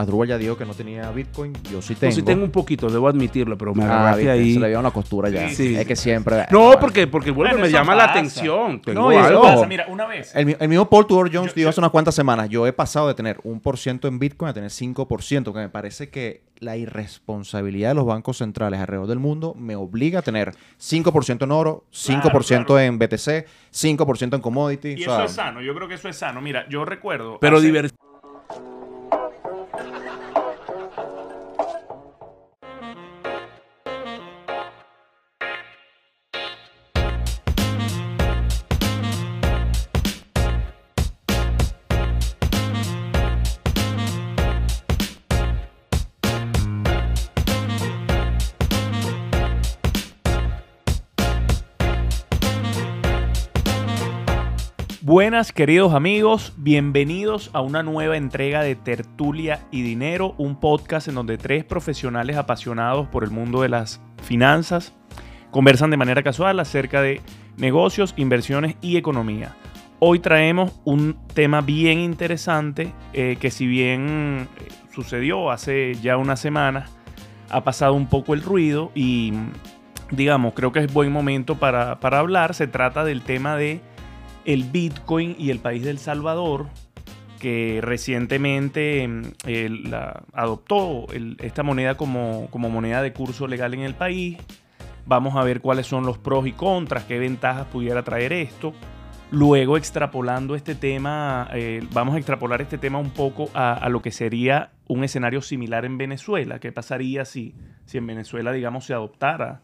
Adrúbal ya dijo que no tenía Bitcoin, yo sí tengo. Yo sí tengo un poquito, debo admitirlo, pero me Ah, agarraste viste, ahí. Se le veía una costura ya. Sí. Es que siempre. No, porque, porque bueno, Bueno, me llama la atención. Tengo No, eso algo. pasa, mira, una vez. El, el mismo Paul Tudor Jones Yo- dijo yo- hace unas cuantas semanas, yo he pasado de tener un por ciento en Bitcoin a tener 5%, que me parece que la irresponsabilidad de los bancos centrales alrededor del mundo me obliga a tener 5% en oro, 5% claro. en BTC, 5% en commodity. Y o sea, eso es sano, yo creo que eso es sano. Mira, yo recuerdo. Pero hace- Buenas queridos amigos, bienvenidos a una nueva entrega de Tertulia y Dinero, un podcast en donde tres profesionales apasionados por el mundo de las finanzas conversan de manera casual acerca de negocios, inversiones y economía. Hoy traemos un tema bien interesante eh, que si bien eh, sucedió hace ya unas semanas, ha pasado un poco el ruido y digamos, creo que es buen momento para, para hablar. Se trata del tema de el Bitcoin y el país del Salvador, que recientemente la- adoptó esta moneda como, como moneda de curso legal en el país. Vamos a ver cuáles son los pros y contras, qué ventajas pudiera traer esto. Luego, extrapolando este tema, eh, vamos a extrapolar este tema un poco a, a lo que sería un escenario similar en Venezuela. ¿Qué pasaría si, si en Venezuela, digamos, se adoptara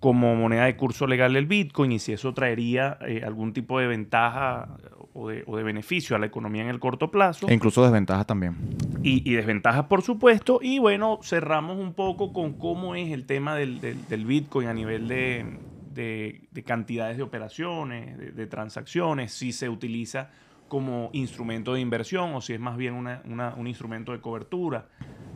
como moneda de curso legal el Bitcoin y si eso traería eh, algún tipo de ventaja o de, o de beneficio a la economía en el corto plazo E incluso desventajas también. y, y desventajas, por supuesto. Y bueno, cerramos un poco con cómo es el tema del, del- del Bitcoin a nivel de, de- de cantidades de operaciones, de, de transacciones, si se utiliza como instrumento de inversión o si es más bien una- una- un instrumento de cobertura.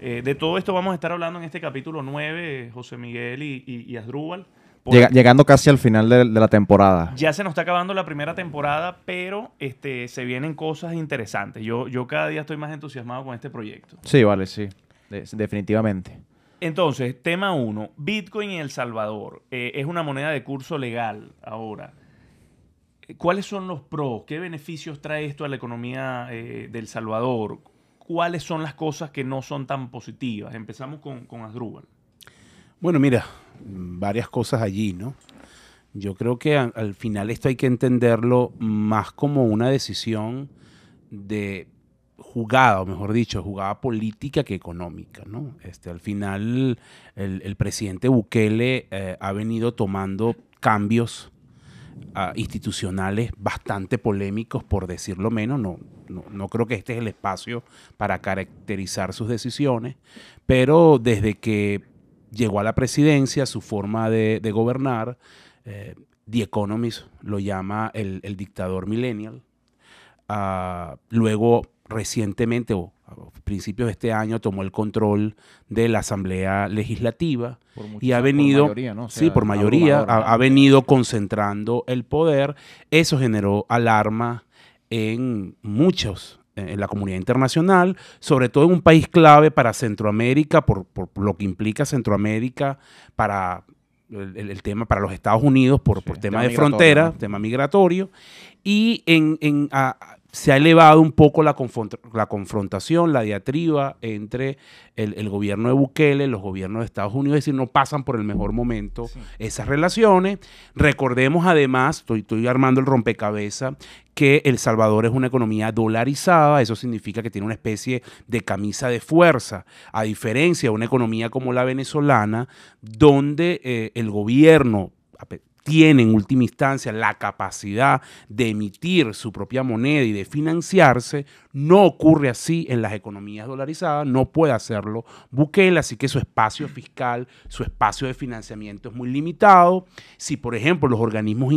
Eh, de todo esto vamos a estar hablando en este capítulo 9, José Miguel y, y, y Asdrúbal. Llega- llegando casi al final de, de la temporada. ya se nos está acabando la primera temporada, pero este, se vienen cosas interesantes. Yo, yo cada día estoy más entusiasmado con este proyecto. Sí, vale, sí. De- definitivamente. Entonces, tema 1, Bitcoin en El Salvador. Eh, es una moneda de curso legal ahora. ¿Cuáles son los pros? ¿Qué beneficios trae esto a la economía eh, del Salvador? ¿Cuáles son las cosas que no son tan positivas? Empezamos con, con Asdrúbal. Bueno, mira, varias cosas allí, ¿no? Yo creo que al final esto hay que entenderlo más como una decisión de jugada, o mejor dicho, jugada política que económica, ¿no? Este, al final, el, el presidente Bukele eh, ha venido tomando cambios institucionales bastante polémicos, por decirlo menos. No, no, no creo que este es el espacio para caracterizar sus decisiones, pero desde que llegó a la presidencia, su forma de, gobernar, eh, The Economist lo llama el, dictador millennial. Ah, luego, recientemente, principios de este año, tomó el control de la Asamblea Legislativa y ha por venido, mayoría, ¿no? O sí, por mayoría, ha, ha venido concentrando el poder. Eso generó alarma en muchos, en la comunidad internacional, sobre todo en un país clave para Centroamérica, por, por lo que implica Centroamérica para el, tema para los Estados Unidos, por, Sí, por tema tema de frontera, ¿no? tema migratorio, y en, en, a- se ha elevado un poco la, confront- la confrontación, la diatriba entre el, el gobierno de Bukele, los gobiernos de Estados Unidos, es decir, no pasan por el mejor momento esas relaciones. Recordemos además, estoy, estoy armando el rompecabezas, que El Salvador es una economía dolarizada, eso significa que tiene una especie de camisa de fuerza, a diferencia de una economía como la venezolana, donde eh, el gobierno tiene en última instancia la capacidad de emitir su propia moneda y de financiarse, no ocurre así en las economías dolarizadas, no puede hacerlo Bukele, así que su espacio fiscal, su espacio de financiamiento es muy limitado. Si, por ejemplo, los organismos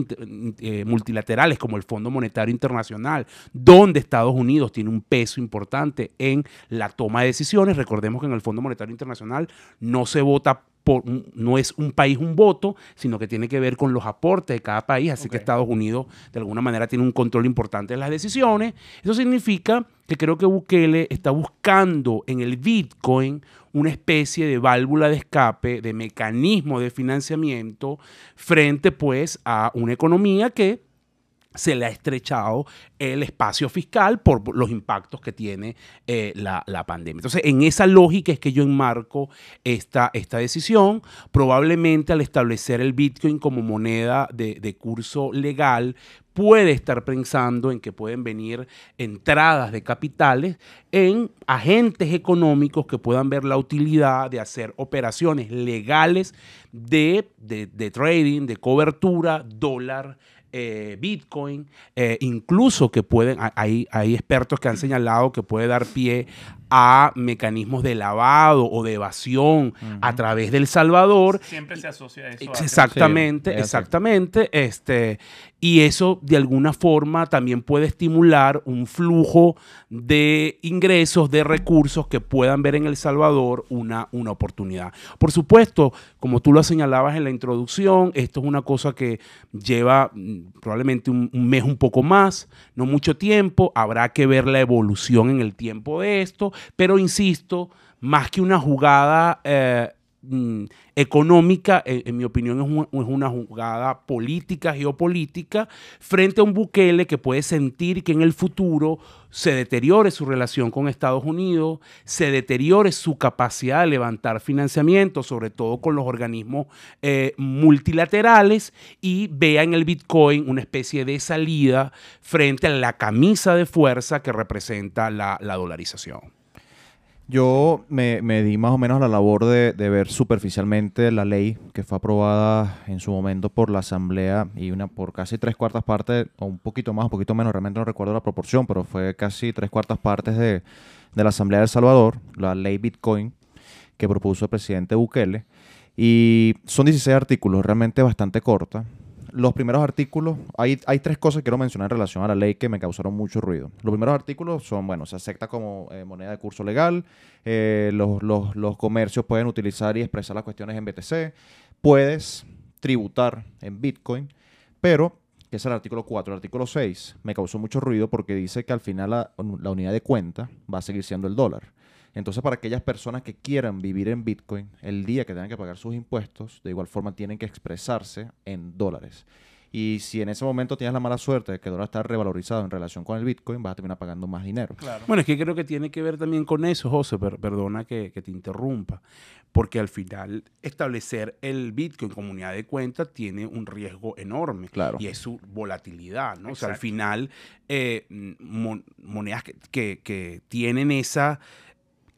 eh, multilaterales como el Fondo Monetario Internacional, donde Estados Unidos tiene un peso importante en la toma de decisiones, recordemos que en el Fondo Monetario Internacional no se vota por, no es un país un voto, sino que tiene que ver con los aportes de cada país, así que. Estados Unidos de alguna manera tiene un control importante de las decisiones. Eso significa que creo que Bukele está buscando en el Bitcoin una especie de válvula de escape, de mecanismo de financiamiento frente pues a una economía que se le ha estrechado el espacio fiscal por los impactos que tiene eh, la, pandemia. Entonces, en esa lógica es que yo enmarco esta, esta decisión. Probablemente al establecer el Bitcoin como moneda de, curso legal, puede estar pensando en que pueden venir entradas de capitales en agentes económicos que puedan ver la utilidad de hacer operaciones legales de, de trading, de cobertura, dólar eh, Bitcoin, eh, incluso que pueden, hay, hay expertos que han señalado que puede dar pie a mecanismos de lavado o de evasión a través del Salvador. Siempre se asocia a eso. Exactamente, exactamente. Este, y eso de alguna forma también puede estimular un flujo de ingresos, de recursos que puedan ver en El Salvador una, una oportunidad. Por supuesto, como tú lo señalabas en la introducción, esto es una cosa que lleva mm, probablemente un, un mes un poco más, no mucho tiempo. Habrá que ver la evolución en el tiempo de esto pero insisto, más que una jugada eh, mm, económica, en, mi opinión, es, una jugada política, geopolítica, frente a un Bukele que puede sentir que en el futuro se deteriore su relación con Estados Unidos, se deteriore su capacidad de levantar financiamiento, sobre todo con los organismos eh, multilaterales, y vea en el Bitcoin una especie de salida frente a la camisa de fuerza que representa la dolarización. Yo me, di más o menos la labor de, ver superficialmente la ley que fue aprobada en su momento por la Asamblea y una por casi tres cuartas partes, o un poquito más, un poquito menos, realmente no recuerdo la proporción, pero fue casi tres cuartas partes de, de la Asamblea de El Salvador, la ley Bitcoin que propuso el presidente Bukele. Y son 16 artículos, realmente bastante corta los primeros artículos, hay, hay tres cosas que quiero mencionar en relación a la ley que me causaron mucho ruido. Los primeros artículos son, bueno, se acepta como eh, moneda de curso legal, eh, los, los, comercios pueden utilizar y expresar las cuestiones en BTC, puedes tributar en Bitcoin, pero, que es el artículo 4, el artículo 6, me causó mucho ruido porque dice que al final la unidad de cuenta va a seguir siendo el dólar. Entonces, para aquellas personas que quieran vivir en Bitcoin, el día que tengan que pagar sus impuestos, de igual forma tienen que expresarse en dólares. Y si en ese momento tienes la mala suerte de que el dólar está revalorizado en relación con el Bitcoin, vas a terminar pagando más dinero. Bueno, es que creo que tiene que ver también con eso, José, perdona que, te interrumpa, porque al final establecer el Bitcoin como unidad de cuenta tiene un riesgo enorme. Claro. Y es su volatilidad, ¿no? O sea, al final, eh, monedas que, que tienen esa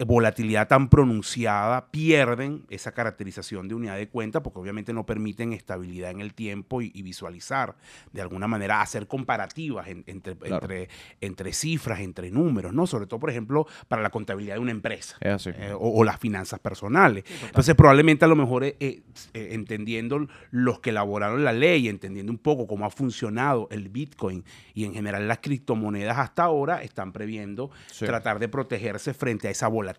volatilidad tan pronunciada pierden esa caracterización de unidad de cuenta porque obviamente no permiten estabilidad en el tiempo y, visualizar de alguna manera, hacer comparativas entre, entre, entre, cifras, entre números, ¿no? Sobre todo, por ejemplo, para la contabilidad de una empresa eh, o, las finanzas personales. Entonces, probablemente a lo mejor eh, eh, entendiendo los que elaboraron la ley, entendiendo un poco cómo ha funcionado el Bitcoin y en general las criptomonedas hasta ahora, están previendo tratar de protegerse frente a esa volatilidad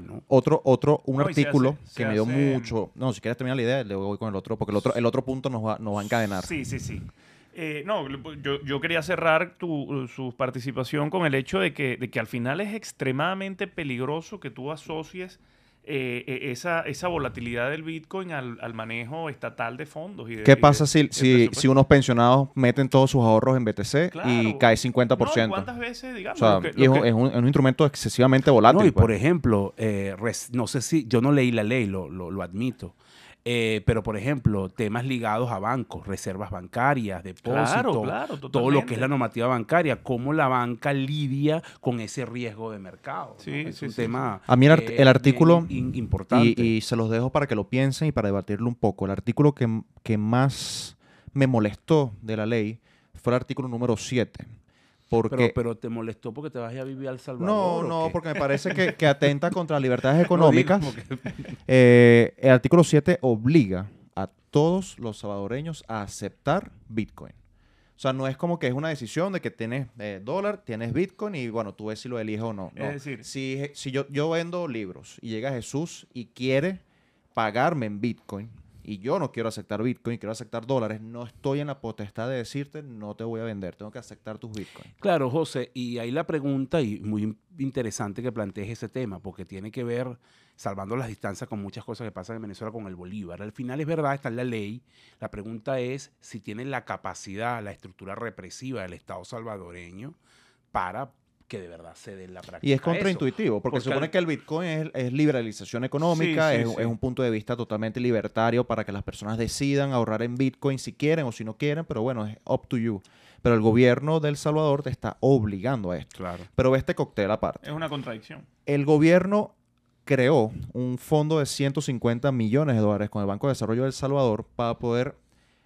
¿no? Otro, otro, un artículo que me dio mucho. No, si quieres terminar la idea, le voy con el otro, porque el otro, el otro punto nos va, nos va a encadenar. Sí, sí, sí. Eh, no, yo, yo, quería cerrar tu, su participación con el hecho de que, de que al final es extremadamente peligroso que tú asocies eh, e, esa, esa volatilidad del Bitcoin al, manejo estatal de fondos. Y ¿Qué pasa si, si, si, unos pensionados meten todos sus ahorros en BTC y cae 50%? ¿Cuántas veces, digamos? y es, un, instrumento excesivamente volátil. y por pues. ejemplo, eh, no sé si, yo no leí la ley, lo, lo, lo admito. Eh, pero, por ejemplo, temas ligados a bancos, reservas bancarias, depósitos, todo lo que es la normativa bancaria, cómo la banca lidia con ese riesgo de mercado. Sí, es un tema. A mí el, artículo. importante. Y, se los dejo para que lo piensen y para debatirlo un poco. El artículo que, que más me molestó de la ley fue el artículo número 7 porque, pero, te molestó porque te vas a vivir al Salvador. No, no, porque me parece que, atenta contra las libertades económicas. Eh, el artículo 7 obliga a todos los salvadoreños a aceptar Bitcoin. O sea, no es como que es una decisión de que tienes eh, dólar, tienes Bitcoin y bueno, tú ves si lo eliges o no. Es decir, si, si yo, yo vendo libros y llega Jesús y quiere pagarme en Bitcoin, y yo no quiero aceptar Bitcoin, quiero aceptar dólares, no estoy en la potestad de decirte no te voy a vender, tengo que aceptar tus Bitcoin. Claro, José, y ahí la pregunta, y muy interesante que plantees ese tema, porque tiene que ver, salvando las distancias, con muchas cosas que pasan en Venezuela con el Bolívar. Al final es verdad, está en la ley. La pregunta es si tienen la capacidad, la estructura represiva del Estado salvadoreño para que de verdad se dé la práctica. Y es contraintuitivo, porque, Porque se supone al- que el Bitcoin es, es liberalización económica, Sí, sí, es, sí. es un punto de vista totalmente libertario para que las personas decidan ahorrar en Bitcoin si quieren o si no quieren, pero bueno, es up to you. Pero el gobierno de El Salvador te está obligando a esto. Claro. Pero ve este cóctel aparte. Es una contradicción. El gobierno creó un fondo de 150 millones de dólares con el Banco de Desarrollo de El Salvador para poder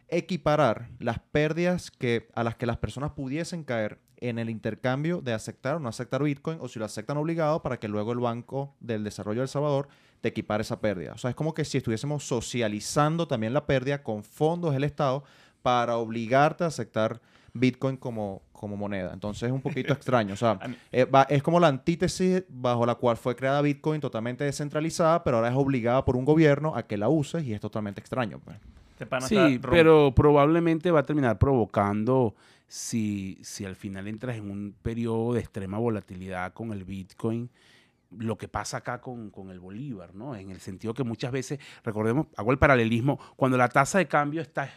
equiparar las pérdidas que, a las que las personas pudiesen caer en el intercambio de aceptar o no aceptar Bitcoin o si lo aceptan obligado para que luego el Banco del Desarrollo de El Salvador te equipare esa pérdida. O sea, es como que si estuviésemos socializando también la pérdida con fondos del Estado para obligarte a aceptar Bitcoin como, como moneda. Entonces es un poquito extraño. O sea, eh, va- es como la antítesis bajo la cual fue creada Bitcoin totalmente descentralizada, pero ahora es obligada por un gobierno a que la uses y es totalmente extraño. pues. Este Sí, pero probablemente va a terminar provocando, si, si al final entras en un periodo de extrema volatilidad con el Bitcoin, lo que pasa acá con, con el Bolívar, ¿no? En el sentido que muchas veces, recordemos, hago el paralelismo, cuando la tasa de cambio está,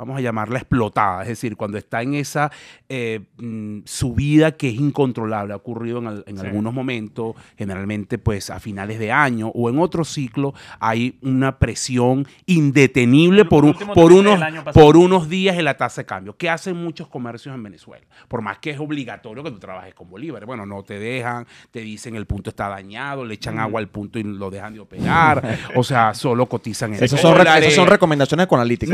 vamos a llamarla explotada, es decir, cuando está en esa eh, mm, subida que es incontrolable, ha ocurrido en, al- en Sí. algunos momentos, generalmente pues a finales de año o en otro ciclo, hay una presión indetenible El por, un- por, unos, por unos días en la tasa de cambio. ¿Qué hacen muchos comercios en Venezuela? Por más que es obligatorio que tú trabajes con bolívares. Bueno, no te dejan, te dicen el punto está dañado, le echan agua al punto y lo dejan de operar. o sea, solo cotizan en Esas son, re- son recomendaciones con analítica.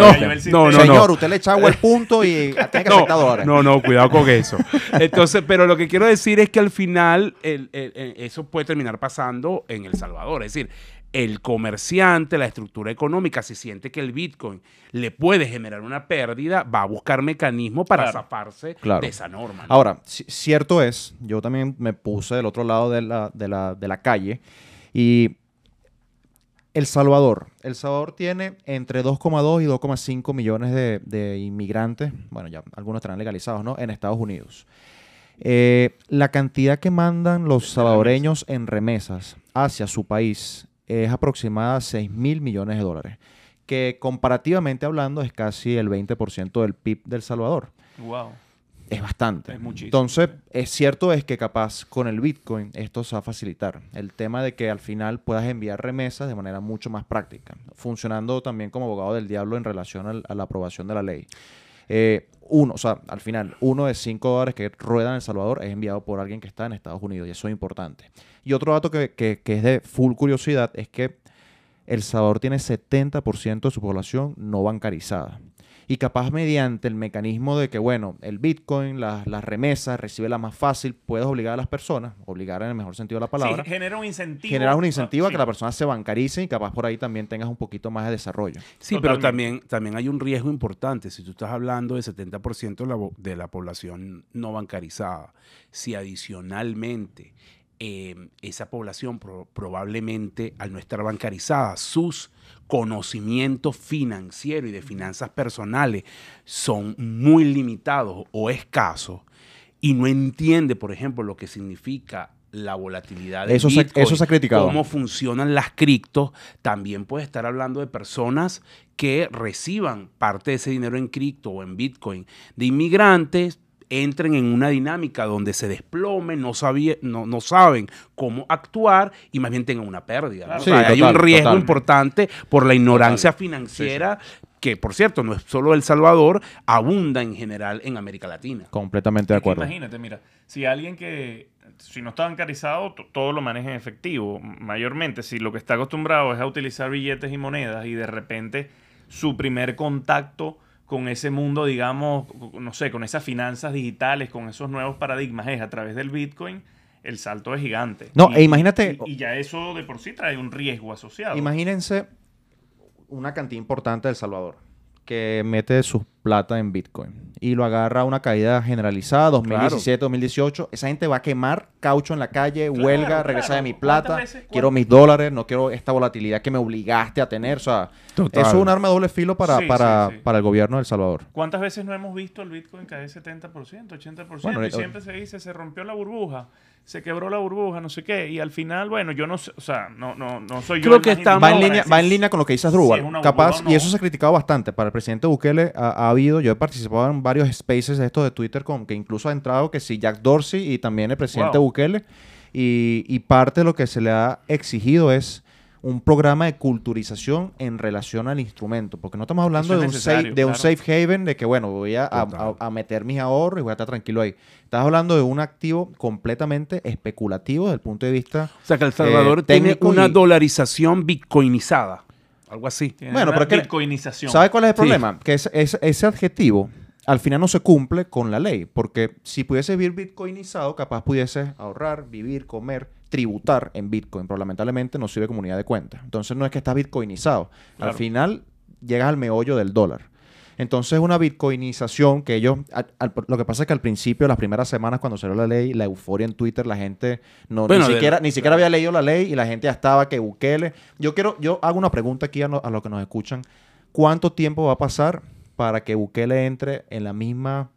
No, no, no, Señor, no. usted le echa agua al punto y tiene que dólares. No, no, cuidado con eso. Entonces, pero lo que quiero decir es que al final el- el- el- eso puede terminar pasando en El Salvador. Es decir, el comerciante, la estructura económica, si siente que el Bitcoin le puede generar una pérdida, va a buscar mecanismos para Claro. zafarse Claro. de esa norma. ¿no? Ahora, ci- cierto es, yo también me puse del otro lado de la, de la, de la calle y El Salvador. El Salvador tiene entre 2,2 y 2,5 millones de, de inmigrantes, bueno, ya algunos estarán legalizados, ¿no? En Estados Unidos. Eh, la cantidad que mandan los salvadoreños en remesas hacia su país es aproximada a 6 mil millones de dólares, que comparativamente hablando es casi el 20% del PIB del Salvador. Wow. Es bastante. Es muchísimo. Entonces, es cierto es que capaz con el Bitcoin esto se va a facilitar. El tema de que al final puedas enviar remesas de manera mucho más práctica, funcionando también como abogado del diablo en relación al- a la aprobación de la ley. Eh, uno, o sea, al final, uno de cinco dólares que ruedan en El Salvador es enviado por alguien que está en Estados Unidos y eso es importante. Y otro dato que, que- que es de full curiosidad es que El Salvador tiene 70% de su población no bancarizada. Y capaz mediante el mecanismo de que, bueno, el Bitcoin, las, remesas, recibe la más fácil, puedes obligar a las personas, obligar en el mejor sentido de la palabra, Sí, genera un incentivo. generar un incentivo a Sí. que la persona se bancarice y capaz por ahí también tengas un poquito más de desarrollo. Sí, pero también, también hay un riesgo importante. Si tú estás hablando de 70% de la, de la población no bancarizada, si adicionalmente eh, esa población pro- probablemente al no estar bancarizada, sus conocimientos financieros y de finanzas personales son muy limitados o escasos y no entiende, por ejemplo, lo que significa la volatilidad de Eso se- eso se ha criticado. cómo funcionan las criptos, también puede estar hablando de personas que reciban parte de ese dinero en cripto o en Bitcoin de inmigrantes entren en una dinámica donde se desplomen, no, sabía- no, no saben cómo actuar y más bien tengan una pérdida. ¿no? Claro. O sea, Sí, hay un riesgo total. importante por la ignorancia financiera que, por cierto, no es solo El Salvador, abunda en general en América Latina. Completamente de acuerdo. Imagínate, mira, si alguien que, si no está bancarizado, to- todo lo maneja en efectivo. Mayormente, si lo que está acostumbrado es a utilizar billetes y monedas y de repente su primer contacto con ese mundo, digamos, no sé, con esas finanzas digitales, con esos nuevos paradigmas es a través del Bitcoin, el salto es gigante. No, e imagínate- Y, y ya eso de por sí trae un riesgo asociado. Imagínense una cantidad importante de El Salvador que mete sus plata en Bitcoin y lo agarra a una caída generalizada, 2017, 2018, esa gente va a quemar caucho en la calle, huelga, regresa de mi plata, quiero mis dólares, no quiero esta volatilidad que me obligaste a tener. O sea, eso es un arma de doble filo para, para, para el gobierno de El Salvador. ¿Cuántas veces no hemos visto el Bitcoin caer 70%, 80%? y siempre se dice, se rompió la burbuja se quebró la burbuja, no sé qué, y al final, bueno, yo no sé, o sea, no, no, no soy yo. Creo que está, va, en línea, va en línea con lo que dice Drubal. Capaz, y eso se ha criticado bastante. Para el presidente Bukele ha, habido, yo he participado en varios spaces de estos de Twitter, con que incluso ha entrado que sí, Jack Dorsey y también el presidente Bukele, y, y parte de lo que se le ha exigido es un programa de culturización en relación al instrumento, porque no estamos hablando de, un safe, de un safe haven, de que, bueno, voy a, meter mis ahorros y voy a estar tranquilo ahí. Estás hablando de un activo completamente especulativo desde el punto de vista. O sea, que El Salvador eh, tiene una dolarización bitcoinizada, algo así. bueno, pero que, bitcoinización. ¿Sabes cuál es el problema? Que es, ese adjetivo al final no se cumple con la ley, porque si pudiese vivir bitcoinizado, capaz pudiese ahorrar, vivir, comer tributar en Bitcoin, pero lamentablemente no sirve como unidad de cuenta. Entonces no es que está bitcoinizado. Al final llegas al meollo del dólar. Entonces una bitcoinización que ellos, lo que pasa es que al principio, las primeras semanas cuando salió la ley, la euforia en Twitter, la gente no, ni siquiera, ni siquiera había leído la ley y la gente ya estaba que Bukele. Yo quiero, yo hago una pregunta aquí a, los que nos escuchan. ¿Cuánto tiempo va a pasar para que Bukele entre en la misma,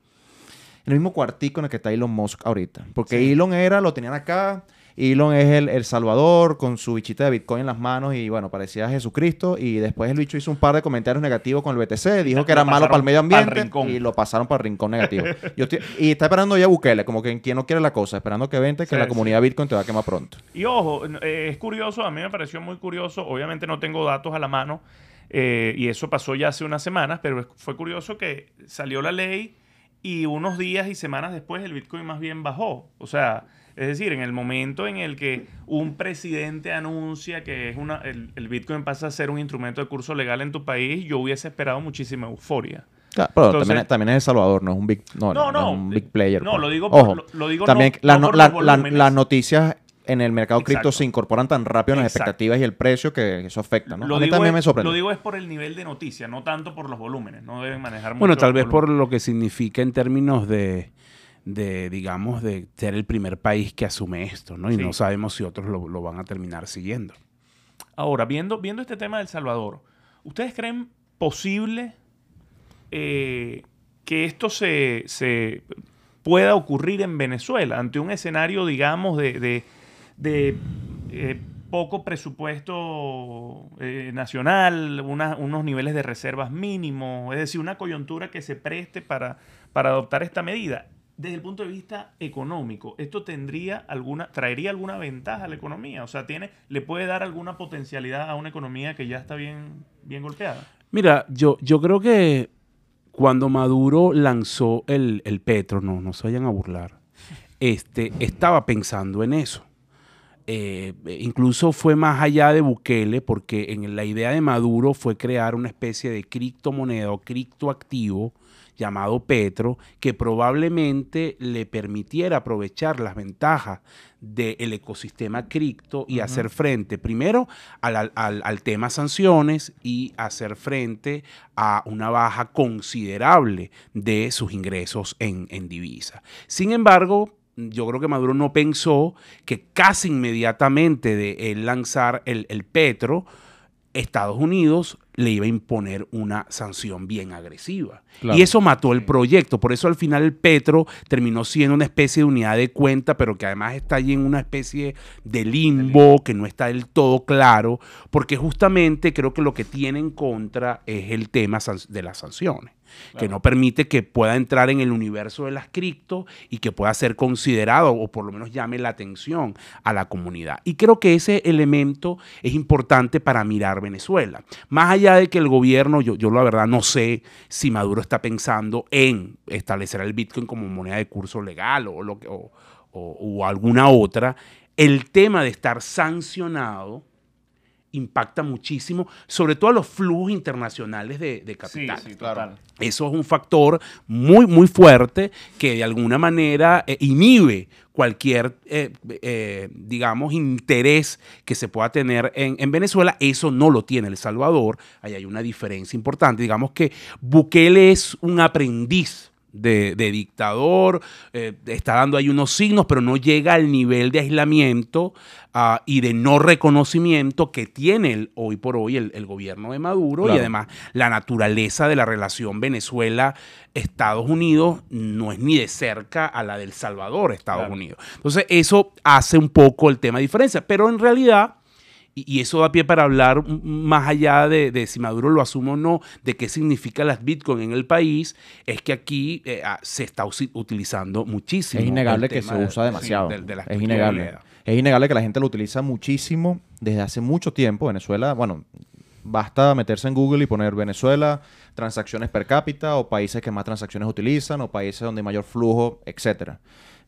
en el mismo cuartico en el que está Elon Musk ahorita? Porque Elon era, lo tenían acá, Elon es el, Salvador con su bichita de Bitcoin en las manos y bueno, parecía Jesucristo. Y después el bicho hizo un par de comentarios negativos con el BTC, dijo que era malo para el medio ambiente y lo pasaron para el rincón negativo. y está esperando ya Bukele, como que quien no quiere la cosa, esperando que vente, que la comunidad Bitcoin te va a quemar pronto. Y ojo, eh, es curioso, a mí me pareció muy curioso, obviamente no tengo datos a la mano. Eh, y eso pasó ya hace unas semanas, pero fue curioso que salió la ley y unos días y semanas después el Bitcoin más bien bajó. O sea, es decir, en el momento en el que un presidente anuncia que es una, el, Bitcoin pasa a ser un instrumento de curso legal en tu país, yo hubiese esperado muchísima euforia. Claro, pero también, es El Salvador, no es un big, no, no, un big player. No, pues. lo digo, por, lo, digo también las noticias en el mercado cripto se incorporan tan rápido en las expectativas y el precio que eso afecta, ¿no? Lo a mí también me sorprende. Lo digo es por el nivel de noticia, no tanto por los volúmenes. No deben manejar mucho Bueno, tal vez por lo que significa en términos de de, digamos, de ser el primer país que asume esto, ¿no? Y no sabemos si otros lo, van a terminar siguiendo. Ahora, viendo, viendo este tema del Salvador, ¿ustedes creen posible eh, que esto se, pueda ocurrir en Venezuela ante un escenario, digamos, de, eh, poco presupuesto eh, nacional, unos niveles de reservas mínimos, es decir, una coyuntura que se preste para, para adoptar esta medida desde el punto de vista económico, ¿esto tendría alguna, traería alguna ventaja a la economía? O sea, tiene, ¿le puede dar alguna potencialidad a una economía que ya está bien, bien golpeada? Mira, yo, yo creo que cuando Maduro lanzó el, petro, no, no se vayan a burlar, este, estaba pensando en eso. Eh, incluso fue más allá de Bukele, porque en la idea de Maduro fue crear una especie de criptomoneda o criptoactivo llamado Petro, que probablemente le permitiera aprovechar las ventajas del ecosistema cripto y hacer frente primero al, tema sanciones y hacer frente a una baja considerable de sus ingresos en, divisa. Sin embargo, yo creo que Maduro no pensó que casi inmediatamente de lanzar el, el Petro, Estados Unidos le iba a imponer una sanción bien agresiva. Y eso mató el proyecto. Por eso al final el Petro terminó siendo una especie de unidad de cuenta, pero que además está allí en una especie de limbo, que no está del todo claro, porque justamente creo que lo que tiene en contra es el tema de las sanciones que no permite que pueda entrar en el universo de las cripto y que pueda ser considerado o por lo menos llame la atención a la comunidad. Y creo que ese elemento es importante para mirar Venezuela. Más allá de que el gobierno, yo, yo la verdad no sé si Maduro está pensando en establecer el Bitcoin como moneda de curso legal o, lo que, o alguna otra, el tema de estar sancionado impacta muchísimo, sobre todo a los flujos internacionales de, de Sí, capital. sí, total. Eso es un factor muy, muy fuerte que de alguna manera eh, inhibe cualquier, eh, eh, digamos, interés que se pueda tener en, en Venezuela. Eso no lo tiene El Salvador. Ahí hay una diferencia importante. Digamos que Bukele es un aprendiz de, de dictador, eh, está dando ahí unos signos, pero no llega al nivel de aislamiento ah, y de no reconocimiento que tiene el- hoy por hoy el, el gobierno de Maduro y además la naturaleza de la relación Venezuela-Estados Unidos no es ni de cerca a la del Salvador-Estados Claro. Unidos. Entonces eso hace un poco el tema de diferencia, pero en realidad... Y eso da pie para hablar más allá de, de si Maduro lo asume o no, de qué significa las Bitcoin en el país, es que aquí eh, ah, se está utilizando muchísimo. Es innegable que se de- usa demasiado. de- de las es innegable. Es innegable que la gente lo utiliza muchísimo desde hace mucho tiempo. Venezuela, bueno, basta meterse en Google y poner Venezuela, transacciones per cápita, o países que más transacciones utilizan, o países donde hay mayor flujo, etcétera.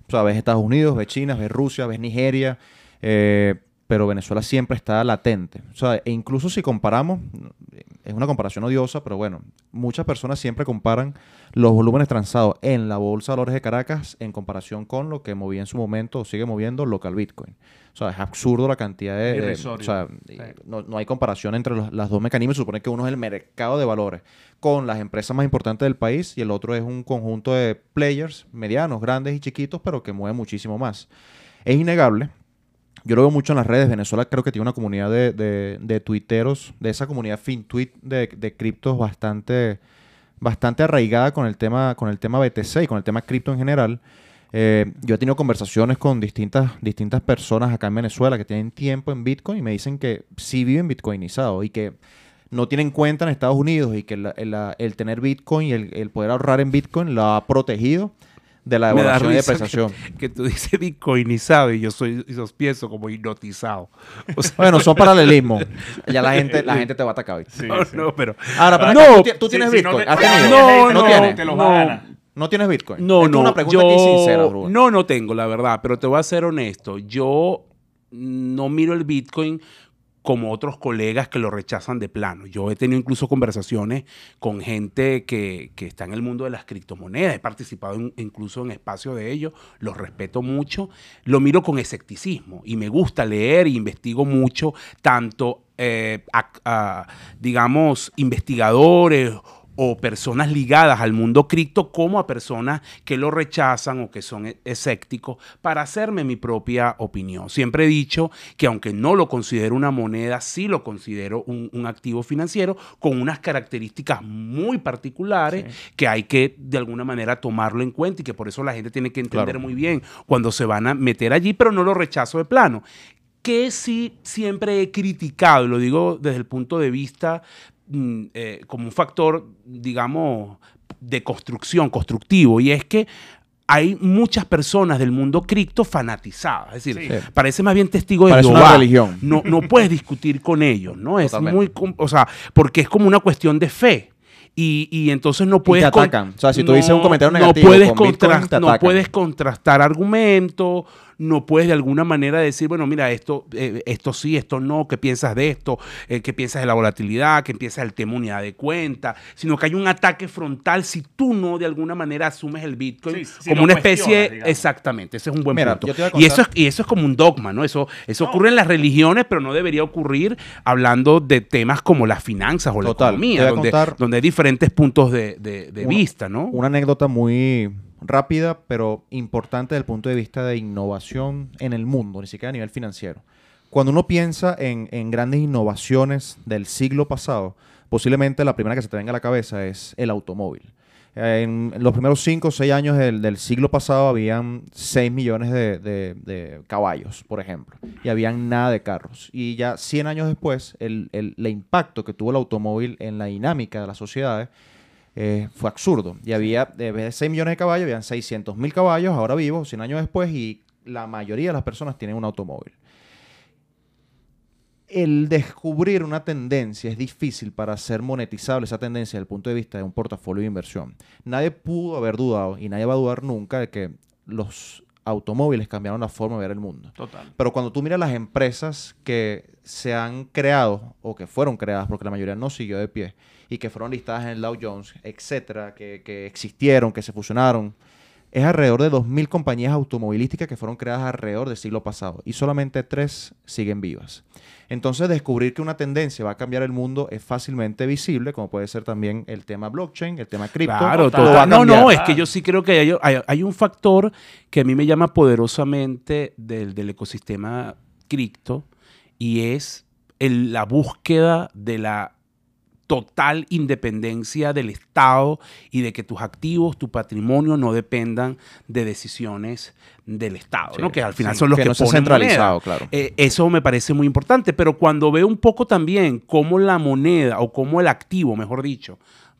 O sea, ves Estados Unidos, ves China, ves Rusia, ves Nigeria, eh, pero Venezuela siempre está latente. O sea, e incluso si comparamos, es una comparación odiosa, pero bueno, muchas personas siempre comparan los volúmenes transados en la Bolsa de Valores de Caracas en comparación con lo que movía en su momento o sigue moviendo local Bitcoin. O sea, es absurdo la cantidad de... de- o sea, Sí. no, no hay comparación entre los, las dos mecanismos. Se supone que uno es el mercado de valores con las empresas más importantes del país y el otro es un conjunto de players medianos, grandes y chiquitos, pero que mueven muchísimo más. Es innegable. Yo lo veo mucho en las redes. Venezuela creo que tiene una comunidad de, de, de tuiteros, de esa comunidad FinTweet de, de criptos bastante, bastante arraigada con el tema, con el tema BTC y con el tema cripto en general. Eh, yo he tenido conversaciones con distintas, distintas personas acá en Venezuela que tienen tiempo en Bitcoin y me dicen que sí viven bitcoinizados y que no tienen cuenta en Estados Unidos y que la- la- el tener Bitcoin y el, el poder ahorrar en Bitcoin lo ha protegido de la devaluación y depreciación. Que, que tú dices bitcoinizado y yo soy y sospecho como hipnotizado. O sea, Bueno, son paralelismos. Ya la gente, la gente te va a atacar. Sí, no, sí. no, pero Ahora, pero No, ¿tú, tú Sí, tienes sí, no Bitcoin? te- ¿Has tenido? No, no, no, tienes. te los no. ¿No tienes Bitcoin? No, Esto es no. una pregunta yo, sincera, bro. No, no tengo, la verdad, pero te voy a ser honesto. Yo no miro el Bitcoin como otros colegas que lo rechazan de plano. Yo he tenido incluso conversaciones con gente que, que está en el mundo de las criptomonedas. He participado incluso en espacios de ellos. Los respeto mucho. Lo miro con escepticismo y me gusta leer e investigo mucho tanto, eh, a- a, digamos, investigadores o personas ligadas al mundo cripto como a personas que lo rechazan o que son e- escépticos para hacerme mi propia opinión. Siempre he dicho que aunque no lo considero una moneda, sí lo considero un, un activo financiero con unas características muy particulares que hay que de alguna manera tomarlo en cuenta y que por eso la gente tiene que entender Claro. muy bien cuando se van a meter allí, pero no lo rechazo de plano que sí siempre he criticado, y lo digo desde el punto de vista eh, como un factor, digamos, de construcción, constructivo, y es que hay muchas personas del mundo cripto fanatizadas, es decir, Sí. parece más bien testigo de Parece una Jehová. religión. No, no puedes discutir con ellos, ¿no? Es Totalmente. muy, o sea, porque es como una cuestión de fe. Y, y entonces no Y puedes... te atacan. O sea, si tú dices un comentario no negativo puedes con Bitcoin, contras- te no puedes contrastar argumentos, no puedes de alguna manera decir, bueno, mira, esto, eh, esto sí, esto no, ¿qué piensas de esto? Eh, ¿Qué piensas de la volatilidad? ¿Qué piensas del tema unidad de cuenta? Sino que hay un ataque frontal si tú no de alguna manera asumes el Bitcoin Sí, si como una especie... digamos. Exactamente, ese es un buen Mira, punto. Y eso, es, y eso es como un dogma, ¿no? Eso, eso No. ocurre en las religiones, pero no debería ocurrir hablando de temas como las finanzas o la Total, economía, donde, donde hay diferentes puntos de, de- de Una- vista, ¿no? Una anécdota muy rápida, pero importante desde el punto de vista de innovación en el mundo, ni siquiera a nivel financiero. Cuando uno piensa en, en grandes innovaciones del siglo pasado, posiblemente la primera que se te venga a la cabeza es el automóvil. En los primeros 5 o 6 años del, del siglo pasado habían 6 millones de, de- de caballos, por ejemplo, y habían nada de carros. Y ya 100 años después, el, el- el impacto que tuvo el automóvil en la dinámica de las sociedades eh, fue absurdo. Y había, de vez de 6 millones de caballos, habían 600 mil caballos ahora vivos, 100 años después, y la mayoría de las personas tienen un automóvil. El descubrir una tendencia es difícil para hacer monetizable esa tendencia desde el punto de vista de un portafolio de inversión. Nadie pudo haber dudado, y nadie va a dudar nunca, de que los automóviles cambiaron la forma de ver el mundo. Total. Pero cuando tú miras las empresas que se han creado o que fueron creadas, porque la mayoría no siguió de pie, y que fueron listadas en el Dow Jones, etcétera, que, que existieron, que se fusionaron, es alrededor de 2.000 compañías automovilísticas que fueron creadas alrededor del siglo pasado y solamente tres siguen vivas. Entonces, descubrir que una tendencia va a cambiar el mundo es fácilmente visible, como puede ser también el tema blockchain, el tema cripto. Claro, todo va a No, no, es que yo sí creo que hay, hay- hay un factor que a mí me llama poderosamente del, del ecosistema cripto y es el- la búsqueda de la total independencia del Estado y de que tus activos, tu patrimonio no dependan de decisiones del Estado, Sí, ¿no? que al final sí, son los que que, no sea ponen centralizado, moneda. claro. Eh, eso me parece muy importante, pero cuando veo un poco también cómo la moneda o cómo el activo, mejor dicho,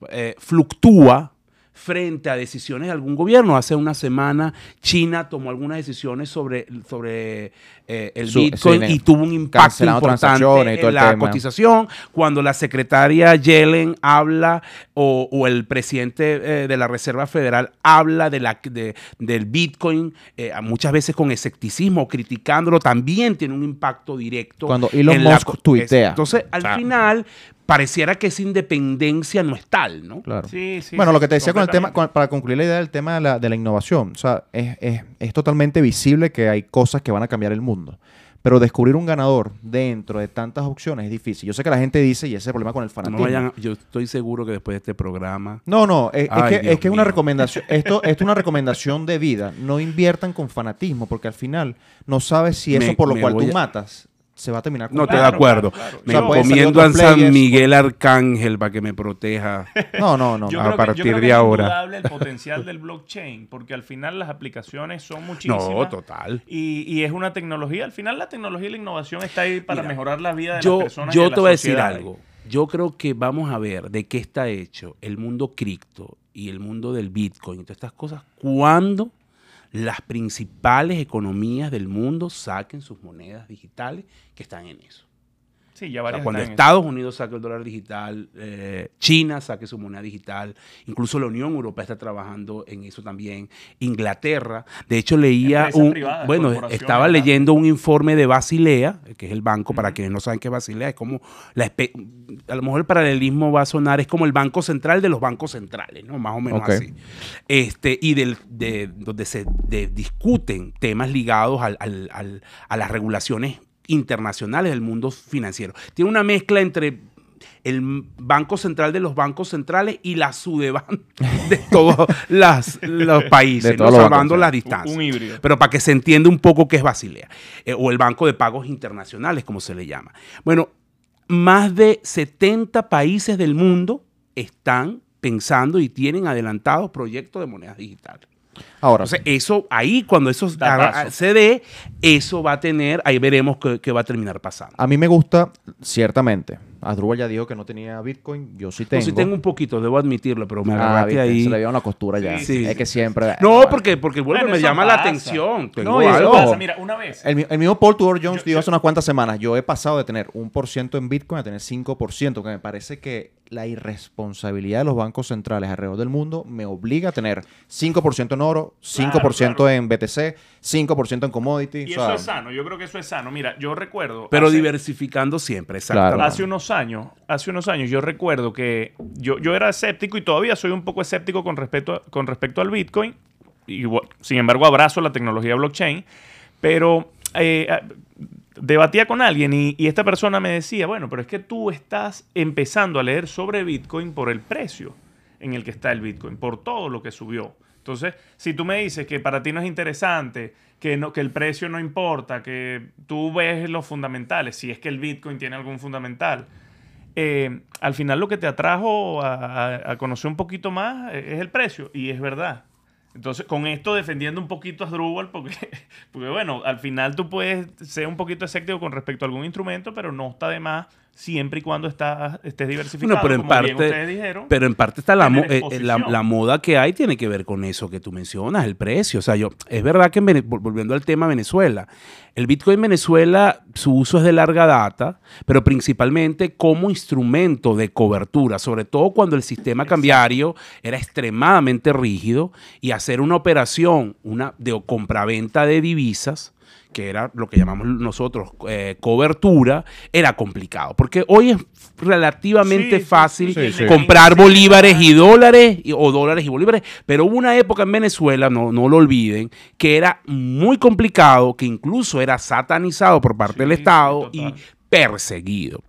eh, fluctúa frente a decisiones de algún gobierno. Hace una semana China tomó algunas decisiones sobre, sobre eh, el Su- Bitcoin sí, y tuvo un impacto importante en la tema. cotización. Cuando la secretaria Yellen habla o, o el presidente eh, de la Reserva Federal habla de la, de- del Bitcoin, eh, muchas veces con escepticismo, criticándolo, también tiene un impacto directo. Cuando Elon en la Musk tuitea. Entonces, al final, pareciera que esa independencia no es tal, ¿no? Claro. Sí, sí, bueno, sí, lo que te decía con el tema, con- para concluir la idea del tema de la, de la innovación, o sea, es, es- es totalmente visible que hay cosas que van a cambiar el mundo. Pero descubrir un ganador dentro de tantas opciones es difícil. Yo sé que la gente dice, y ese es el problema con el No fanatismo. vayan a- yo estoy seguro que después de este programa. No, no, es, que, es que es una recomendación, esto, esto es una recomendación de vida. No inviertan con fanatismo, porque al final no sabes si eso Me- por lo cual tú a- matas se va a terminar con No estoy de acuerdo. claro, claro. Me O sea, encomiendo a San players, Miguel Arcángel para que me proteja. No, no, no. A creo que- yo partir que de es ahora. indudable el potencial del blockchain, porque al final las aplicaciones son muchísimas. No, total. Y, y es una tecnología. Al final la tecnología y la innovación está ahí para Mira, mejorar la vida de Yo, las personas. y yo de te voy a decir algo. Yo creo que vamos a ver de qué está hecho el mundo cripto y el mundo del Bitcoin y todas estas cosas cuando las principales economías del mundo saquen sus monedas digitales que están en eso. Sí, ya O sea, varias cuando Estados Unidos saque el dólar digital, eh, China saque su moneda digital, incluso la Unión Europea está trabajando en eso también, Inglaterra, de hecho leía Empresas un, privadas, bueno, estaba ¿verdad? leyendo un informe de Basilea, que es el banco, para quienes no saben qué es Basilea, es como, la a lo mejor el paralelismo va a sonar, es como el banco central de los bancos centrales, ¿no? Más o menos así. Este, y del, de, donde se de- discuten temas ligados al- al- al- a las regulaciones internacionales del mundo financiero. Tiene una mezcla entre el Banco Central de los bancos centrales y la Sudeban de todos las- los países, De ¿no? los salvando las Un- distancias. un híbrido. Pero para que se entienda un poco qué es Basilea, eh, o el Banco de Pagos Internacionales, como se le llama. Bueno, más de 70 países del mundo están pensando y tienen adelantados proyectos de monedas digitales. Ahora, Entonces, eso ahí, cuando eso Datazo. se dé, eso va a tener, ahí veremos qué, qué va a terminar pasando. a mí me gusta, ciertamente. Asdrúbal ya dijo que no tenía Bitcoin. Yo sí No, tengo. sí tengo un poquito, debo admitirlo, pero me Ah, agarraste ahí. se le vio la costura ya. Sí, sí. Es que siempre... No, porque, porque Bueno, me llama la atención. Tengo No, y eso algo. pasa. Mira, una vez. El, mi- el mismo Paul Tudor Jones Yo- dijo yo- hace unas cuantas semanas, yo he pasado de tener un por ciento en Bitcoin a tener 5%, que me parece que la irresponsabilidad de los bancos centrales alrededor del mundo me obliga a tener 5% en oro, 5% claro. en BTC, 5% en commodity. Y o sea, eso es sano. Yo creo que eso es sano. Mira, yo recuerdo. Pero hace- diversificando siempre, exactamente. Claro. Hace unos años, hace unos años, yo recuerdo que yo, yo era escéptico y todavía soy un poco escéptico con respecto, con respecto al Bitcoin. Y, sin embargo, abrazo la tecnología blockchain. Pero eh, ah, debatía con alguien y, y esta persona me decía, bueno, pero es que tú estás empezando a leer sobre Bitcoin por el precio en el que está el Bitcoin, por todo lo que subió. Entonces, si tú me dices que para ti no es interesante, que, no, que el precio no importa, que tú ves los fundamentales, si es que el Bitcoin tiene algún fundamental, eh, al final lo que te atrajo a, conocer un poquito más eh, es el precio, y es verdad. Entonces, con esto defendiendo un poquito a Drupal, porque, porque bueno, al final tú puedes ser un poquito escéptico con respecto a algún instrumento, pero no está de más siempre y cuando está, estés diversificado. Bueno, pero en como bien parte- ustedes dijeron. Pero en parte está la, eh, la, moda que hay tiene que ver con eso que tú mencionas, el precio. O sea, yo, es verdad que en volviendo al tema Venezuela, el Bitcoin en Venezuela, su uso es de larga data, pero principalmente como instrumento de cobertura, sobre todo cuando el sistema cambiario era extremadamente rígido y hacer una operación una de compraventa de divisas que era lo que llamamos nosotros eh, cobertura, era complicado. Porque hoy es relativamente Sí, fácil sí, sí. comprar bolívares y dólares, y- o dólares y bolívares, pero hubo una época en Venezuela, no, no lo olviden, que era muy complicado, que incluso era satanizado por parte del Estado y perseguido.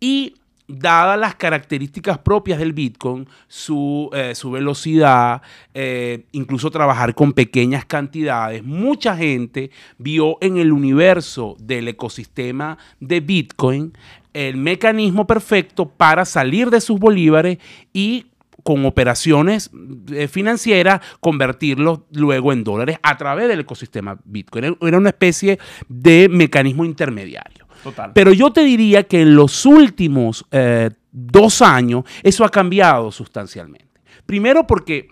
Y dadas las características propias del Bitcoin, su, eh, su velocidad, eh, incluso trabajar con pequeñas cantidades, mucha gente vio en el universo del ecosistema de Bitcoin el mecanismo perfecto para salir de sus bolívares y con operaciones eh, financieras, convertirlos luego en dólares a través del ecosistema Bitcoin. Era- Era una especie de mecanismo intermediario. Total. Pero yo te diría que en los últimos eh, dos años eso ha cambiado sustancialmente. Primero porque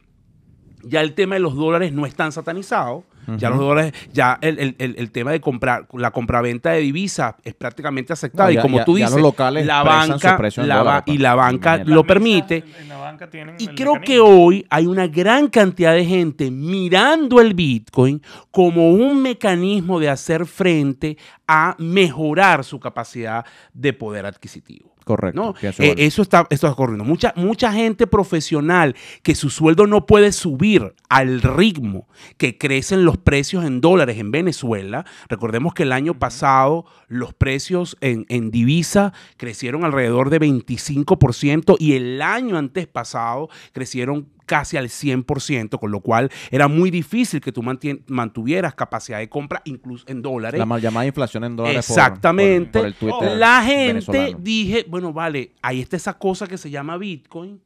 ya el tema de los dólares no es tan satanizado. Ya los dólares, ya el, el- el- el tema de comprar, la compraventa de divisas es prácticamente aceptada. No, y ya- como ya- tú ya dices, los locales la banca, precio en la ba- dólares, y la banca lo permite. En la banca tienen Y creo que hoy hay una gran cantidad de gente mirando el Bitcoin como un mecanismo de hacer frente a mejorar su capacidad de poder adquisitivo. Correcto. Eh, eso, está, esto está ocurriendo. Mucha, mucha gente profesional que su sueldo no puede subir al ritmo que crecen los precios en dólares en Venezuela. Recordemos que el año pasado los precios en, en divisa crecieron alrededor de 25% y el año antes pasado crecieron casi al 100%, con lo cual era muy difícil que tú mantuvieras capacidad de compra incluso en dólares. La mal llamada inflación en dólares por- Exactamente. por, por el Twitter La gente venezolano. dije, bueno, vale, ahí está esa cosa que se llama Bitcoin,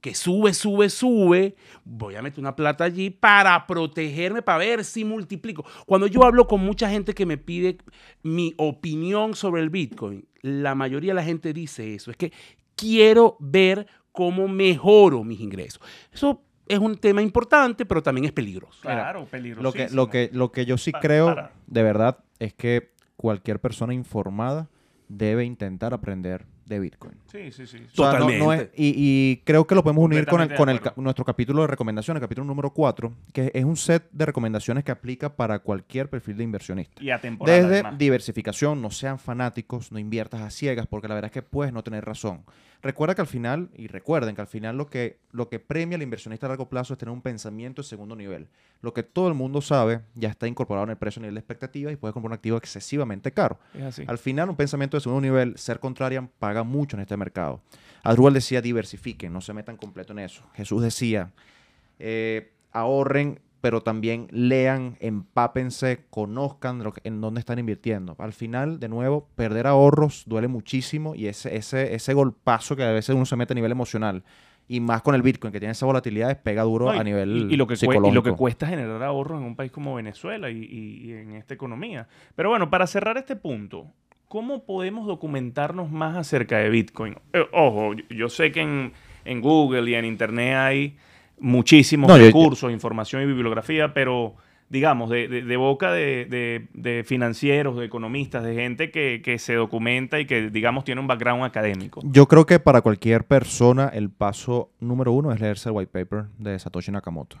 que sube, sube, sube. Voy a meter una plata allí para protegerme, para ver si multiplico. Cuando yo hablo con mucha gente que me pide mi opinión sobre el Bitcoin, la mayoría de la gente dice eso. Es que quiero ver cómo mejoro mis ingresos. Eso es un tema importante, pero también es peligroso. Claro, peligroso. Lo que, lo, que, lo que yo sí Pa- creo, para. de verdad, es que cualquier persona informada debe intentar aprender de Bitcoin. Sí, sí, sí. O sea, no- no Totalmente. es- y, y creo que lo podemos unir con, el, con el nuestro capítulo de recomendaciones, capítulo número 4, que es un set de recomendaciones que aplica para cualquier perfil de inversionista. Y atemporal, Desde además. diversificación, no sean fanáticos, no inviertas a ciegas, porque la verdad es que puedes no tener razón. Recuerda que al final, y recuerden que al final lo que, lo que premia al inversionista a largo plazo es tener un pensamiento de segundo nivel. Lo que todo el mundo sabe ya está incorporado en el precio a nivel de expectativa y puedes comprar un activo excesivamente caro. Es así. Al final, un pensamiento de segundo nivel, ser contrarian, paga mucho en este mercado. Adruel decía, diversifiquen, no se metan completo en eso. Jesús decía, eh, ahorren, pero también lean, empápense, conozcan lo que- en dónde están invirtiendo. Al final, de nuevo, perder ahorros duele muchísimo y ese, ese, ese golpazo que a veces uno se mete a nivel emocional, y más con el Bitcoin, que tiene esa volatilidad, pega duro No, y- a nivel y, y lo que psicológico. y lo que cuesta generar ahorros en un país como Venezuela y, y- y en esta economía. Pero bueno, para cerrar este punto, ¿cómo podemos documentarnos más acerca de Bitcoin? Eh, ojo, yo, yo sé que en, en Google y en Internet hay muchísimos No, yo- recursos, información y bibliografía, pero digamos, de, de- de boca de, de- de financieros, de economistas, de gente que, que se documenta y que, digamos, tiene un background académico. Yo creo que para cualquier persona el paso número uno es leerse el white paper de Satoshi Nakamoto.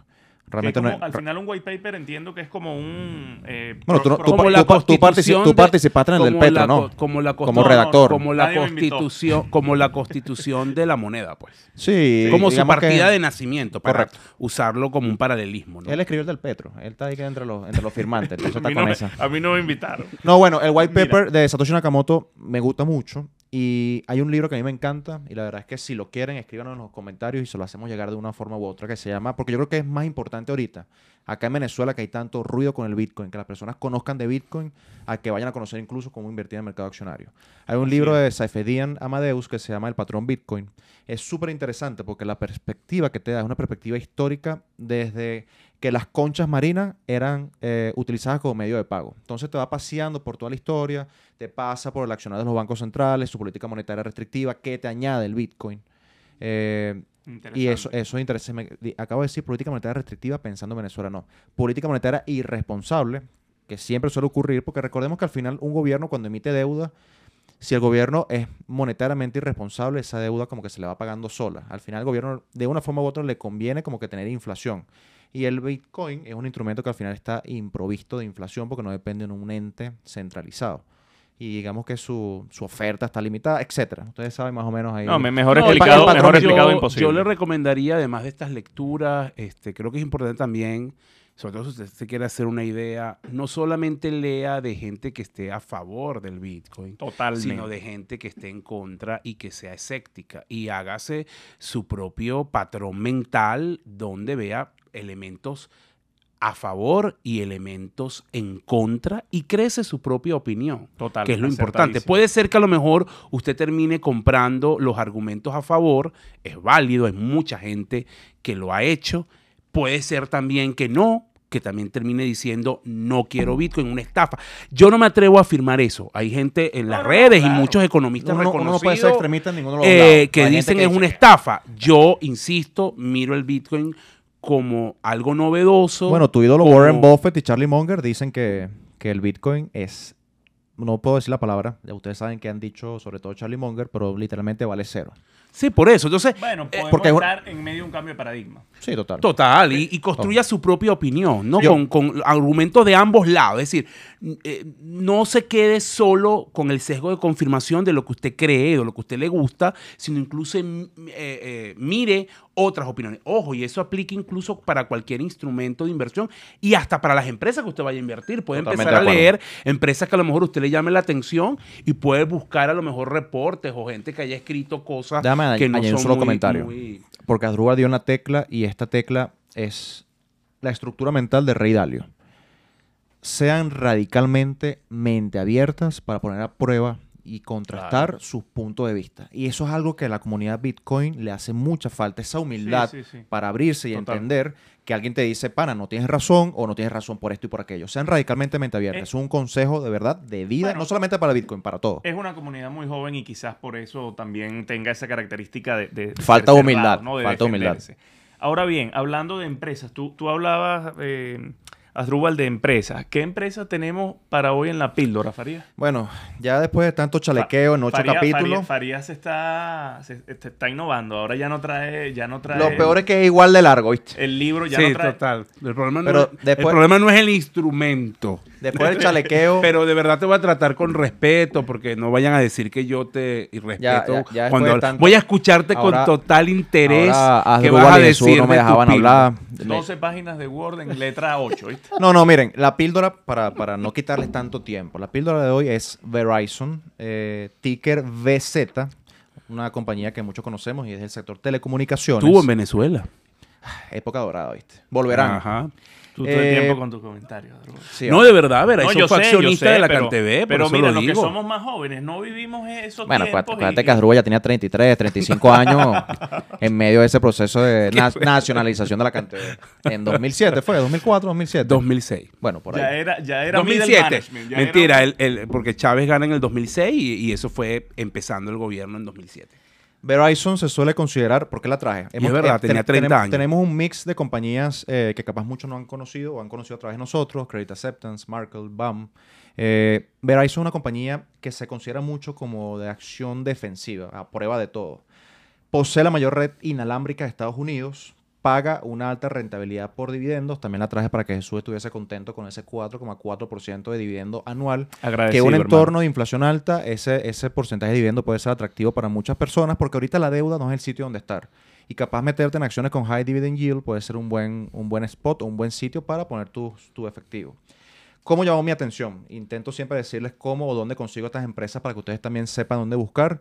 Que Realmente como- no es- al final un white paper entiendo que es como un... eh, Bueno, tú, pro- como de- participaste en el del Petro, la ¿no? co- Como la Como redactor. como la Nadie constitución, como la constitución de la moneda, pues. Sí. como su digamos que partida de nacimiento, para Correcto. usarlo como un paralelismo, ¿no? Él escribió el del Petro. Él está ahí que entre los, entre los firmantes. Entonces a, está mí con no me, esa. a mí no me invitaron. No, bueno, el white Mira. paper de Satoshi Nakamoto me gusta mucho. Y hay un libro que a mí me encanta. Y la verdad es que si lo quieren, escríbanos en los comentarios y se lo hacemos llegar de una forma u otra. Que se llama. Porque yo creo que es más importante ahorita. Acá en Venezuela, que hay tanto ruido con el Bitcoin. Que las personas conozcan de Bitcoin. A que vayan a conocer incluso cómo invertir en el mercado accionario. Hay un libro de Saifedian Amadeus que se llama El patrón Bitcoin. Es súper interesante porque la perspectiva que te da es una perspectiva histórica desde que las conchas marinas eran eh, utilizadas como medio de pago. Entonces te va paseando por toda la historia, te pasa por el accionar de los bancos centrales, su política monetaria restrictiva, que te añade el Bitcoin. Eh, y eso, eso es interesante. Me- Acabo de decir política monetaria restrictiva pensando en Venezuela, no. Política monetaria irresponsable, que siempre suele ocurrir, porque recordemos que al final un gobierno cuando emite deuda, si el gobierno es monetariamente irresponsable, esa deuda como que se le va pagando sola. Al final el gobierno de una forma u otra le conviene como que tener inflación. Y el Bitcoin es un instrumento que al final está improvisto de inflación porque no depende de un ente centralizado. Y digamos que su, su oferta está limitada, etcétera. Ustedes saben más o menos ahí. No, me- mejor No, explicado, patrón- mejor explicado yo, imposible. Yo le recomendaría, además de estas lecturas, este, creo que es importante también, sobre todo si usted se quiere hacer una idea, no solamente lea de gente que esté a favor del Bitcoin, Totalmente. sino de gente que esté en contra y que sea escéptica. Y hágase su propio patrón mental donde vea elementos a favor y elementos en contra y crece su propia opinión Total, que es lo importante. Puede ser que a lo mejor usted termine comprando los argumentos a favor, es válido, hay mucha gente que lo ha hecho. Puede ser también que no, que también termine diciendo no quiero Bitcoin, una estafa. Yo no me atrevo a afirmar eso. Hay gente en las no, redes y muchos economistas uno, no- uno no puede ser reconocidos extremista en ninguno de los eh, lados. que Hay dicen que es una estafa. Yo, insisto, miro el Bitcoin como algo novedoso. Bueno, tu ídolo como- Warren Buffett y Charlie Munger dicen que, que el Bitcoin es, no puedo decir la palabra, ya ustedes saben que han dicho sobre todo Charlie Munger, pero literalmente vale cero. Sí, por eso. Entonces, Bueno, podemos porque es un- estar en medio de un cambio de paradigma. Sí, total. Total, y, y construya su propia opinión, ¿no? Yo- Con, con argumentos de ambos lados. Es decir, eh, no se quede solo con el sesgo de confirmación de lo que usted cree o lo que a usted le gusta, sino incluso eh, eh, mire otras opiniones. Ojo, y eso aplica incluso para cualquier instrumento de inversión y hasta para las empresas que usted vaya a invertir. Puede Totalmente empezar a leer empresas que a lo mejor usted le llame la atención y puede buscar a lo mejor reportes o gente que haya escrito cosas que no añadir un son solo muy- comentario. muy- Porque Asdrúbal dio una tecla y esta tecla es la estructura mental de Rey Dalio. Sean radicalmente mente abiertas para poner a prueba y contrastar sus puntos de vista. Y eso es algo que a la comunidad Bitcoin le hace mucha falta, esa humildad Sí, sí, sí. para abrirse y Total. entender que alguien te dice, pana, no tienes razón o no tienes razón por esto y por aquello. Sean radicalmente mente abiertas. Eh, es un consejo de verdad de vida, bueno, no solamente para Bitcoin, para todo. Es una comunidad muy joven y quizás por eso también tenga esa característica de... de- de Falta humildad, cerrado, De falta humildad. defenderse. Ahora bien, hablando de empresas, tú, tú hablabas, eh, Asdrúbal, de empresas. ¿Qué empresa tenemos para hoy en la píldora, Farías? Bueno, ya después de tanto chalequeo en ocho capítulos... Farías, Farías se está, se, se está innovando. Ahora ya no trae... Ya no trae Lo peor es que es igual de largo, ¿viste? El libro ya sí, no trae... total. El problema, Pero no es, después- el problema no es el instrumento. Después del chalequeo... Pero de verdad te voy a tratar con respeto, porque no vayan a decir que yo te irrespeto. Ya, ya, ya después cuando tanto- voy a escucharte Ahora- con total interés Ahora que vas a decir no me de tu dejaban píldora. hablar. 12 páginas de Word en letra 8, No, no, miren, la píldora, para, para no quitarles tanto tiempo, la píldora de hoy es Verizon, eh, ticker VZ, una compañía que muchos conocemos y es del sector telecomunicaciones. Estuvo en Venezuela. Época dorada, ¿viste? Volverán. Ajá. Tú todo el Eh, tiempo con tus comentarios. Sí, no, de verdad, ver, No, eso yo fue sé, yo accionista sé, de la pero- CanTV, por Pero eso mira, lo los que digo. somos más jóvenes no vivimos esos Bueno, tiempos. acuérdate, y- que Asdrúbal ya tenía 33, 35 años en medio de ese proceso de na- nacionalización de la CanTV. En 2007 fue, 2004, 2007. 2006. Bueno, por ya ahí. era, ya era middle 2007. management, ya Mentira, era- el- el- porque Chávez gana en el 2006 y, y eso fue empezando el gobierno en 2007. Verizon se suele considerar, ¿por qué la traje? es verdad, tenía 30 tenemos, años. Tenemos un mix de compañías eh, que capaz muchos no han conocido o han conocido a través de nosotros, Credit Acceptance, Markle, BAM. Eh, Verizon es una compañía que se considera mucho como de acción defensiva, a prueba de todo. Posee la mayor red inalámbrica de Estados Unidos, paga una alta rentabilidad por dividendos. También la traje para que Jesús estuviese contento con ese 4,4% de dividendo anual que Agradecido, un hermano. entorno de inflación alta, ese, ese porcentaje de dividendo puede ser atractivo para muchas personas porque ahorita la deuda no es el sitio donde estar. Y capaz meterte en acciones con high dividend yield puede ser un buen, un buen spot o un buen sitio para poner tu, tu efectivo. ¿Cómo llamó mi atención? Intento siempre decirles cómo o dónde consigo estas empresas para que ustedes también sepan dónde buscar.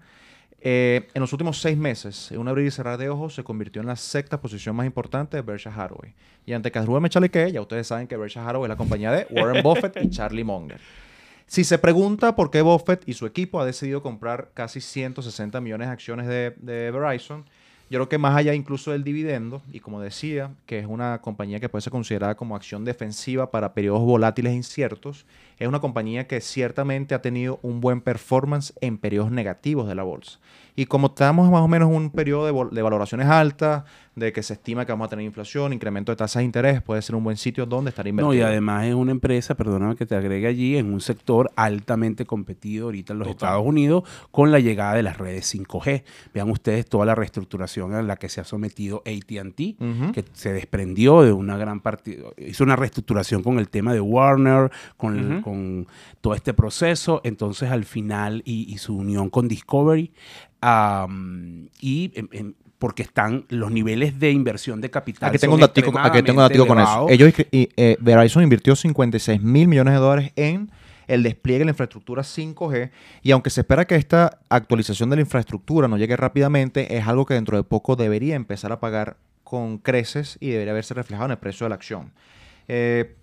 Eh, en los últimos seis meses, en un abrir y cerrar de ojos, se convirtió en la sexta posición más importante de Berkshire Hathaway. Y ante que me chalequee, ya ustedes saben que Berkshire Hathaway es la compañía de Warren Buffett y Charlie Munger. Si se pregunta por qué Buffett y su equipo ha decidido comprar casi 160 millones de acciones de Verizon, Yo creo que más allá incluso del dividendo, y como decía, que es una compañía que puede ser considerada como acción defensiva para periodos volátiles e inciertos, es una compañía que ciertamente ha tenido un buen performance en periodos negativos de la bolsa. Y como estamos más o menos en un periodo de, valoraciones altas, de que se estima que vamos a tener inflación, incremento de tasas de interés, puede ser un buen sitio donde estar No, invertido. y además es una empresa, perdóname que te agregue allí, en un sector altamente competido ahorita en los Total. Estados Unidos con la llegada de las redes 5G. Vean ustedes toda la reestructuración a la que se ha sometido ATT, que se desprendió de una gran parte, hizo una reestructuración con el tema de Warner, con, con todo este proceso, entonces al final y, y su unión con Discovery, y em- em, porque están los niveles de inversión de capital. Aquí tengo un datico, aquí tengo un datico con eso. Ellos, y, eh, Verizon invirtió 56 mil millones de dólares en el despliegue de la infraestructura 5G y aunque se espera que esta actualización de la infraestructura no llegue rápidamente, es algo que dentro de poco debería empezar a pagar con creces y debería verse reflejado en el precio de la acción. Eh,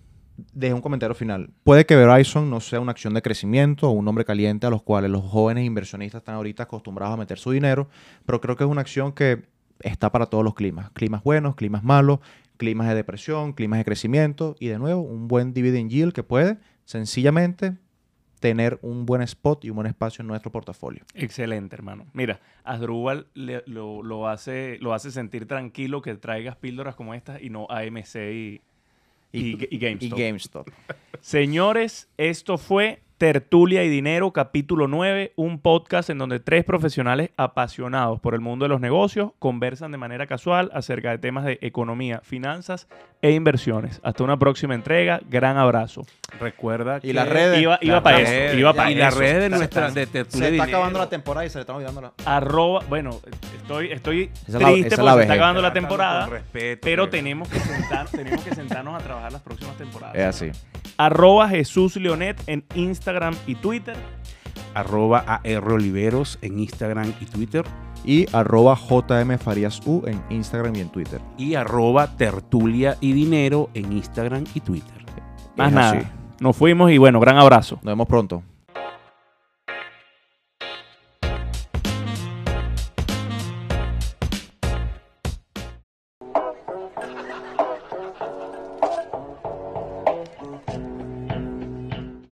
dejo un comentario final. Puede que Verizon no sea una acción de crecimiento o un nombre caliente a los cuales los jóvenes inversionistas están ahorita acostumbrados a meter su dinero, pero creo que es una acción que está para todos los climas. Climas buenos, climas malos, climas de depresión, climas de crecimiento y de nuevo un buen dividend yield que puede sencillamente tener un buen spot y un buen espacio en nuestro portafolio. Excelente, hermano. Mira, Asdrúbal lo, lo hace, lo hace sentir tranquilo que traigas píldoras como estas y no AMC y, y, y GameStop. Y GameStop. Señores, esto fue Tertulia y Dinero, capítulo 9, un podcast en donde tres profesionales apasionados por el mundo de los negocios conversan de manera casual acerca de temas de economía, finanzas e inversiones. Hasta una próxima entrega. Gran abrazo. Recuerda Y las redes. Iba, para eso. Iba para y las redes de Está- nuestra está- de Se Tertulia está acabando la temporada y se le están olvidando la... Arroba, bueno, estoy, estoy Esa la- triste es porque la se está acabando la temporada, con respeto, pero que- tenemos que, sentar, tenemos que sentarnos a trabajar las próximas temporadas. Es así. Arroba Jesús Leonet en Instagram y Twitter. arroba AR Oliveros en Instagram y Twitter Y arroba JM Farías U en Instagram y en Twitter. y arroba Tertulia y Dinero en Instagram y Twitter. Más Es nada. así. Nos fuimos y bueno, gran abrazo. Nos vemos pronto.